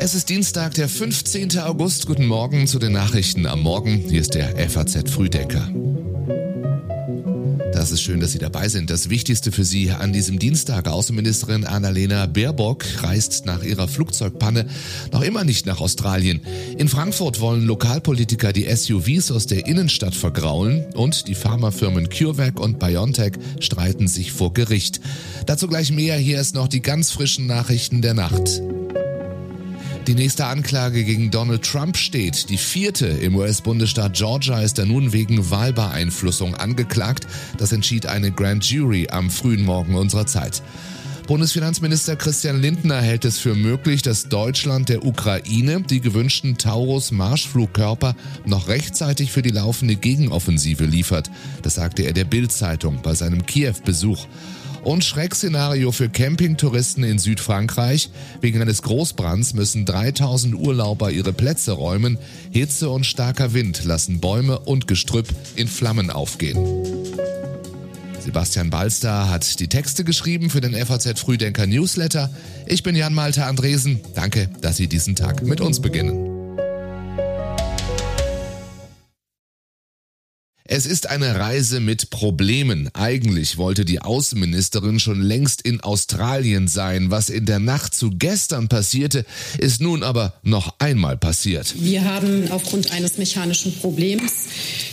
Es ist Dienstag, der 15. August. Guten Morgen zu den Nachrichten am Morgen. Hier ist der FAZ Frühdenker. Das ist schön, dass Sie dabei sind. Das Wichtigste für Sie an diesem Dienstag. Außenministerin Annalena Baerbock reist nach ihrer Flugzeugpanne noch immer nicht nach Australien. In Frankfurt wollen Lokalpolitiker die SUVs aus der Innenstadt vergraulen und die Pharmafirmen CureVac und BioNTech streiten sich vor Gericht. Dazu gleich mehr. Hier ist noch die ganz frischen Nachrichten der Nacht. Die nächste Anklage gegen Donald Trump steht. Die vierte im US-Bundesstaat Georgia ist er nun wegen Wahlbeeinflussung angeklagt. Das entschied eine Grand Jury am frühen Morgen unserer Zeit. Bundesfinanzminister Christian Lindner hält es für möglich, dass Deutschland der Ukraine die gewünschten Taurus-Marschflugkörper noch rechtzeitig für die laufende Gegenoffensive liefert. Das sagte er der Bild-Zeitung bei seinem Kiew-Besuch. Und Schreckszenario für Campingtouristen in Südfrankreich. Wegen eines Großbrands müssen 3000 Urlauber ihre Plätze räumen. Hitze und starker Wind lassen Bäume und Gestrüpp in Flammen aufgehen. Sebastian Balster hat die Texte geschrieben für den FAZ Frühdenker Newsletter. Ich bin Jan Malte Andresen. Danke, dass Sie diesen Tag mit uns beginnen. Es ist eine Reise mit Problemen. Eigentlich wollte die Außenministerin schon längst in Australien sein. Was in der Nacht zu gestern passierte, ist nun aber noch einmal passiert. Wir haben aufgrund eines mechanischen Problems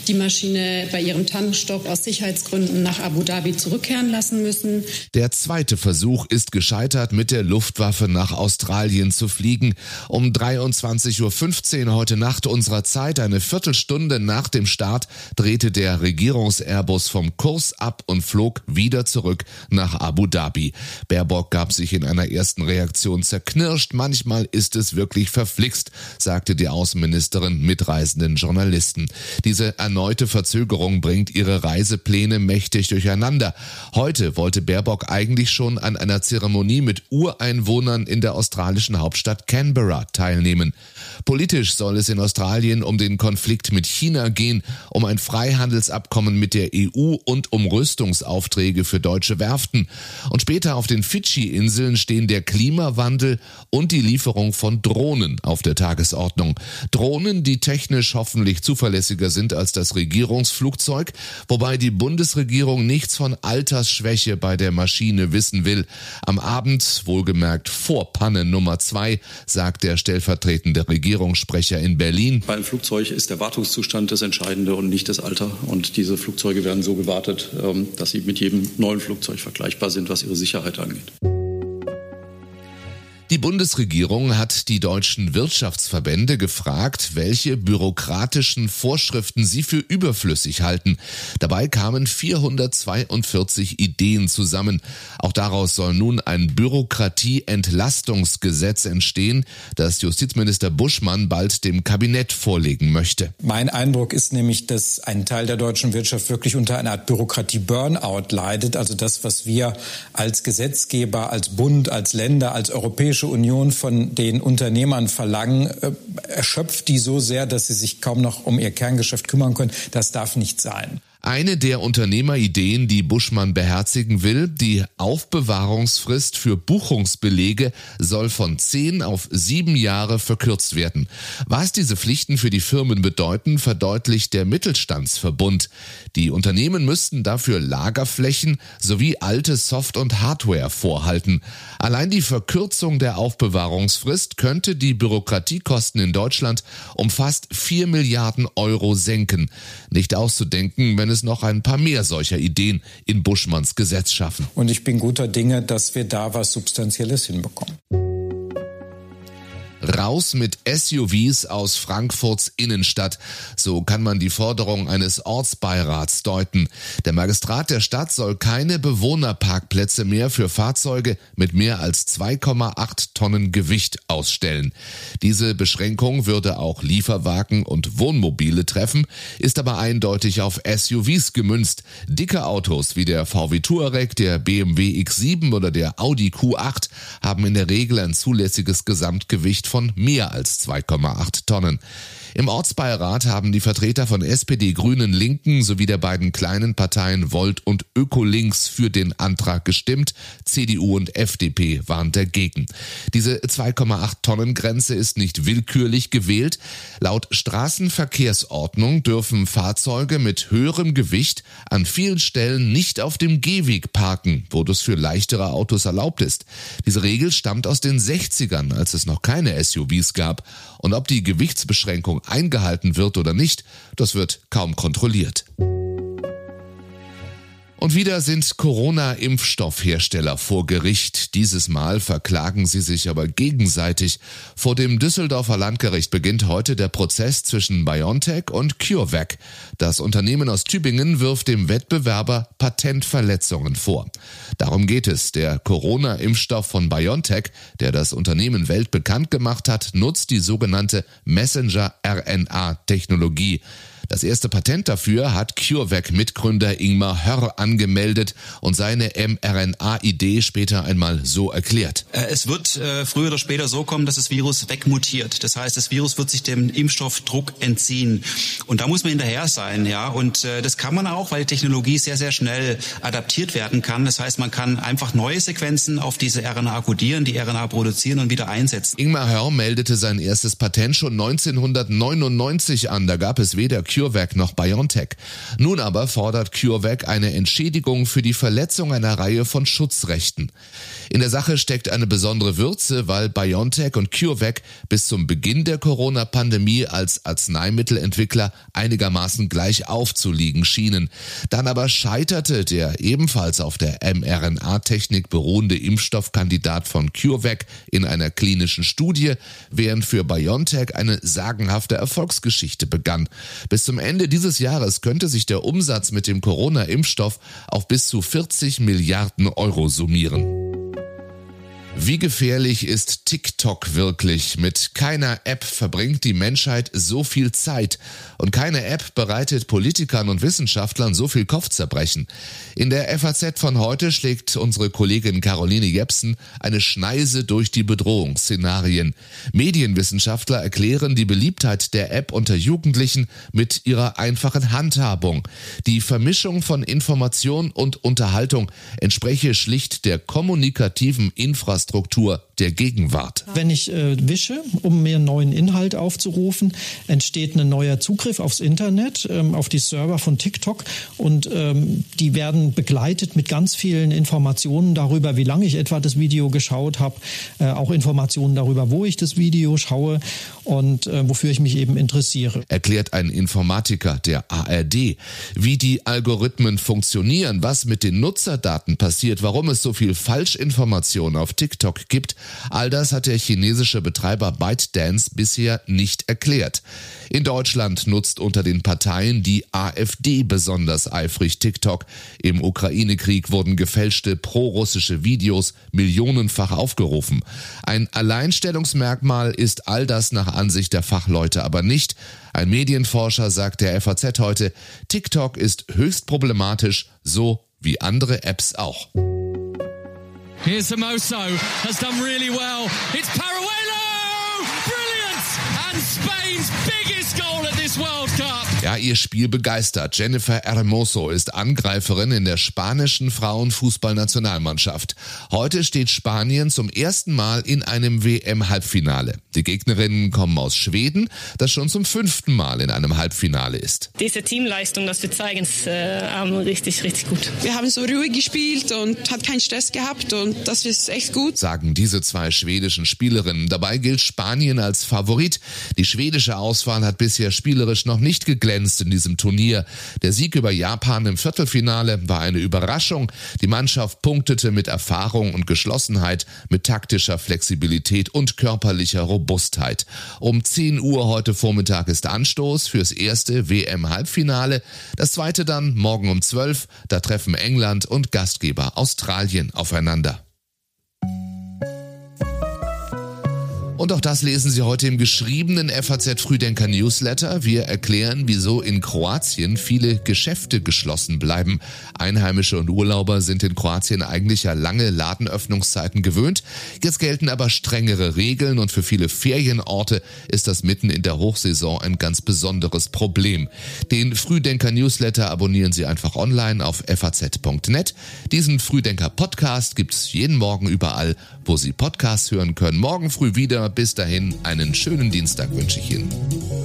die Maschine bei ihrem Tankstock aus Sicherheitsgründen nach Abu Dhabi zurückkehren lassen müssen. Der zweite Versuch ist gescheitert, mit der Luftwaffe nach Australien zu fliegen. Um 23.15 Uhr heute Nacht unserer Zeit, eine Viertelstunde nach dem Start, drehte der Regierungs-Airbus vom Kurs ab und flog wieder zurück nach Abu Dhabi. Baerbock gab sich in einer ersten Reaktion zerknirscht. Manchmal ist es wirklich verflixt, sagte die Außenministerin mitreisenden Journalisten. Diese erneute Verzögerung bringt ihre Reisepläne mächtig durcheinander. Heute wollte Baerbock eigentlich schon an einer Zeremonie mit Ureinwohnern in der australischen Hauptstadt Canberra teilnehmen. Politisch soll es in Australien um den Konflikt mit China gehen, um ein Freihandelsabkommen mit der EU und um Rüstungsaufträge für deutsche Werften. Und später auf den Fidschi-Inseln stehen der Klimawandel und die Lieferung von Drohnen auf der Tagesordnung. Drohnen, die technisch hoffentlich zuverlässiger sind als das Regierungsflugzeug, wobei die Bundesregierung nichts von Altersschwäche bei der Maschine wissen will. Am Abend, wohlgemerkt vor Panne Nummer zwei, sagt der stellvertretende Regierungssprecher in Berlin. Bei einem Flugzeug ist der Wartungszustand das Entscheidende und nicht das Alter. Und diese Flugzeuge werden so gewartet, ähm, dass sie mit jedem neuen Flugzeug vergleichbar sind, was ihre Sicherheit angeht. Die Bundesregierung hat die deutschen Wirtschaftsverbände gefragt, welche bürokratischen Vorschriften sie für überflüssig halten. Dabei kamen 442 Ideen zusammen. Auch daraus soll nun ein Bürokratieentlastungsgesetz entstehen, das Justizminister Buschmann bald dem Kabinett vorlegen möchte. Mein Eindruck ist nämlich, dass ein Teil der deutschen Wirtschaft wirklich unter einer Art Bürokratie-Burnout leidet. Also das, was wir als Gesetzgeber, als Bund, als Länder, als europäische Europäische Union von den Unternehmern verlangen, äh, erschöpft die so sehr, dass sie sich kaum noch um ihr Kerngeschäft kümmern können. Das darf nicht sein. Eine der Unternehmerideen, die Buschmann beherzigen will, die Aufbewahrungsfrist für Buchungsbelege soll von zehn auf sieben Jahre verkürzt werden. Was diese Pflichten für die Firmen bedeuten, verdeutlicht der Mittelstandsverbund. Die Unternehmen müssten dafür Lagerflächen sowie alte Soft- und Hardware vorhalten. Allein die Verkürzung der Aufbewahrungsfrist könnte die Bürokratiekosten in Deutschland um fast vier Milliarden Euro senken. Nicht auszudenken, wenn es noch ein paar mehr solcher Ideen in Buschmanns Gesetz schaffen. Und ich bin guter Dinge, dass wir da was Substanzielles hinbekommen. Raus mit SUVs aus Frankfurts Innenstadt. So kann man die Forderung eines Ortsbeirats deuten. Der Magistrat der Stadt soll keine Bewohnerparkplätze mehr für Fahrzeuge mit mehr als 2,8 Tonnen Gewicht ausstellen. Diese Beschränkung würde auch Lieferwagen und Wohnmobile treffen, ist aber eindeutig auf SUVs gemünzt. Dicke Autos wie der VW Touareg, der BMW X7 oder der Audi Q8 haben in der Regel ein zulässiges Gesamtgewicht von mehr als 2,8 Tonnen. Im Ortsbeirat haben die Vertreter von SPD, Grünen, Linken sowie der beiden kleinen Parteien Volt und Ökolinks für den Antrag gestimmt. CDU und FDP waren dagegen. Diese 2,8 Tonnen Grenze ist nicht willkürlich gewählt. Laut Straßenverkehrsordnung dürfen Fahrzeuge mit höherem Gewicht an vielen Stellen nicht auf dem Gehweg parken, wo das für leichtere Autos erlaubt ist. Diese Regel stammt aus den 60ern, als es noch keine SUVs gab. Und ob die Gewichtsbeschränkung eingehalten wird oder nicht, das wird kaum kontrolliert. Und wieder sind Corona-Impfstoffhersteller vor Gericht. Dieses Mal verklagen sie sich aber gegenseitig. Vor dem Düsseldorfer Landgericht beginnt heute der Prozess zwischen BioNTech und CureVac. Das Unternehmen aus Tübingen wirft dem Wettbewerber Patentverletzungen vor. Darum geht es. Der Corona-Impfstoff von BioNTech, der das Unternehmen weltbekannt gemacht hat, nutzt die sogenannte Messenger-RNA-Technologie. Das erste Patent dafür hat CureVac-Mitgründer Ingmar Hörr angemeldet und seine mRNA-Idee später einmal so erklärt. Äh, es wird äh, früher oder später so kommen, dass das Virus wegmutiert. Das heißt, das Virus wird sich dem Impfstoffdruck entziehen. Und da muss man hinterher sein, ja. Und äh, das kann man auch, weil die Technologie sehr, sehr schnell adaptiert werden kann. Das heißt, man kann einfach neue Sequenzen auf diese RNA kodieren, die RNA produzieren und wieder einsetzen. Ingmar Hörr meldete sein erstes Patent schon 1999 an. Da gab es weder CureVac noch BioNTech. Nun aber fordert CureVac eine Entschädigung für die Verletzung einer Reihe von Schutzrechten. In der Sache steckt eine besondere Würze, weil BioNTech und CureVac bis zum Beginn der Corona-Pandemie als Arzneimittelentwickler einigermaßen gleich aufzuliegen schienen. Dann aber scheiterte der ebenfalls auf der mRNA-Technik beruhende Impfstoffkandidat von CureVac in einer klinischen Studie, während für BioNTech eine sagenhafte Erfolgsgeschichte begann. Bis zum Ende dieses Jahres könnte sich der Umsatz mit dem Corona-Impfstoff auf bis zu 40 Milliarden Euro summieren. Wie gefährlich ist TikTok wirklich? Mit keiner App verbringt die Menschheit so viel Zeit und keine App bereitet Politikern und Wissenschaftlern so viel Kopfzerbrechen. In der FAZ von heute schlägt unsere Kollegin Caroline Jepsen eine Schneise durch die Bedrohungsszenarien. Medienwissenschaftler erklären die Beliebtheit der App unter Jugendlichen mit ihrer einfachen Handhabung. Die Vermischung von Information und Unterhaltung entspreche schlicht der kommunikativen Infrastruktur Infrastruktur der Gegenwart. Wenn ich äh, wische, um mir einen neuen Inhalt aufzurufen, entsteht ein neuer Zugriff aufs Internet, ähm, auf die Server von TikTok und ähm, die werden begleitet mit ganz vielen Informationen darüber, wie lange ich etwa das Video geschaut habe, äh, auch Informationen darüber, wo ich das Video schaue und äh, wofür ich mich eben interessiere. Erklärt ein Informatiker der ARD, wie die Algorithmen funktionieren, was mit den Nutzerdaten passiert, warum es so viel Falschinformation auf TikTok gibt All das hat der chinesische Betreiber ByteDance bisher nicht erklärt. In Deutschland nutzt unter den Parteien die AfD besonders eifrig TikTok. Im Ukraine-Krieg wurden gefälschte prorussische Videos millionenfach aufgerufen. Ein Alleinstellungsmerkmal ist all das nach Ansicht der Fachleute aber nicht. Ein Medienforscher sagt der FAZ heute, TikTok ist höchst problematisch, so wie andere Apps auch. Here's Samoso, has done really well. It's Ja, ihr Spiel begeistert. Jennifer Hermoso ist Angreiferin in der spanischen Frauenfußballnationalmannschaft. Heute steht Spanien zum ersten Mal in einem WM-Halbfinale. Die Gegnerinnen kommen aus Schweden, das schon zum fünften Mal in einem Halbfinale ist. Diese Teamleistung, das wir zeigen, ist äh, richtig, richtig gut. Wir haben so ruhig gespielt und hat keinen Stress gehabt und das ist echt gut. Sagen diese zwei schwedischen Spielerinnen. Dabei gilt Spanien als Favorit. Die schwedische Auswahl hat bisher spielerisch noch nicht geglänzt glänzt in diesem Turnier. Der Sieg über Japan im Viertelfinale war eine Überraschung. Die Mannschaft punktete mit Erfahrung und Geschlossenheit, mit taktischer Flexibilität und körperlicher Robustheit. Um 10 Uhr heute Vormittag ist Anstoß fürs erste WM-Halbfinale. Das zweite dann morgen um 12. Da treffen England und Gastgeber Australien aufeinander. Und auch das lesen Sie heute im geschriebenen FAZ Frühdenker Newsletter. Wir erklären, wieso in Kroatien viele Geschäfte geschlossen bleiben. Einheimische und Urlauber sind in Kroatien eigentlich ja lange Ladenöffnungszeiten gewöhnt. Jetzt gelten aber strengere Regeln und für viele Ferienorte ist das mitten in der Hochsaison ein ganz besonderes Problem. Den Frühdenker Newsletter abonnieren Sie einfach online auf faz.net. Diesen Frühdenker Podcast gibt's jeden Morgen überall, wo Sie Podcasts hören können. Morgen früh wieder. Bis dahin einen schönen Dienstag wünsche ich Ihnen.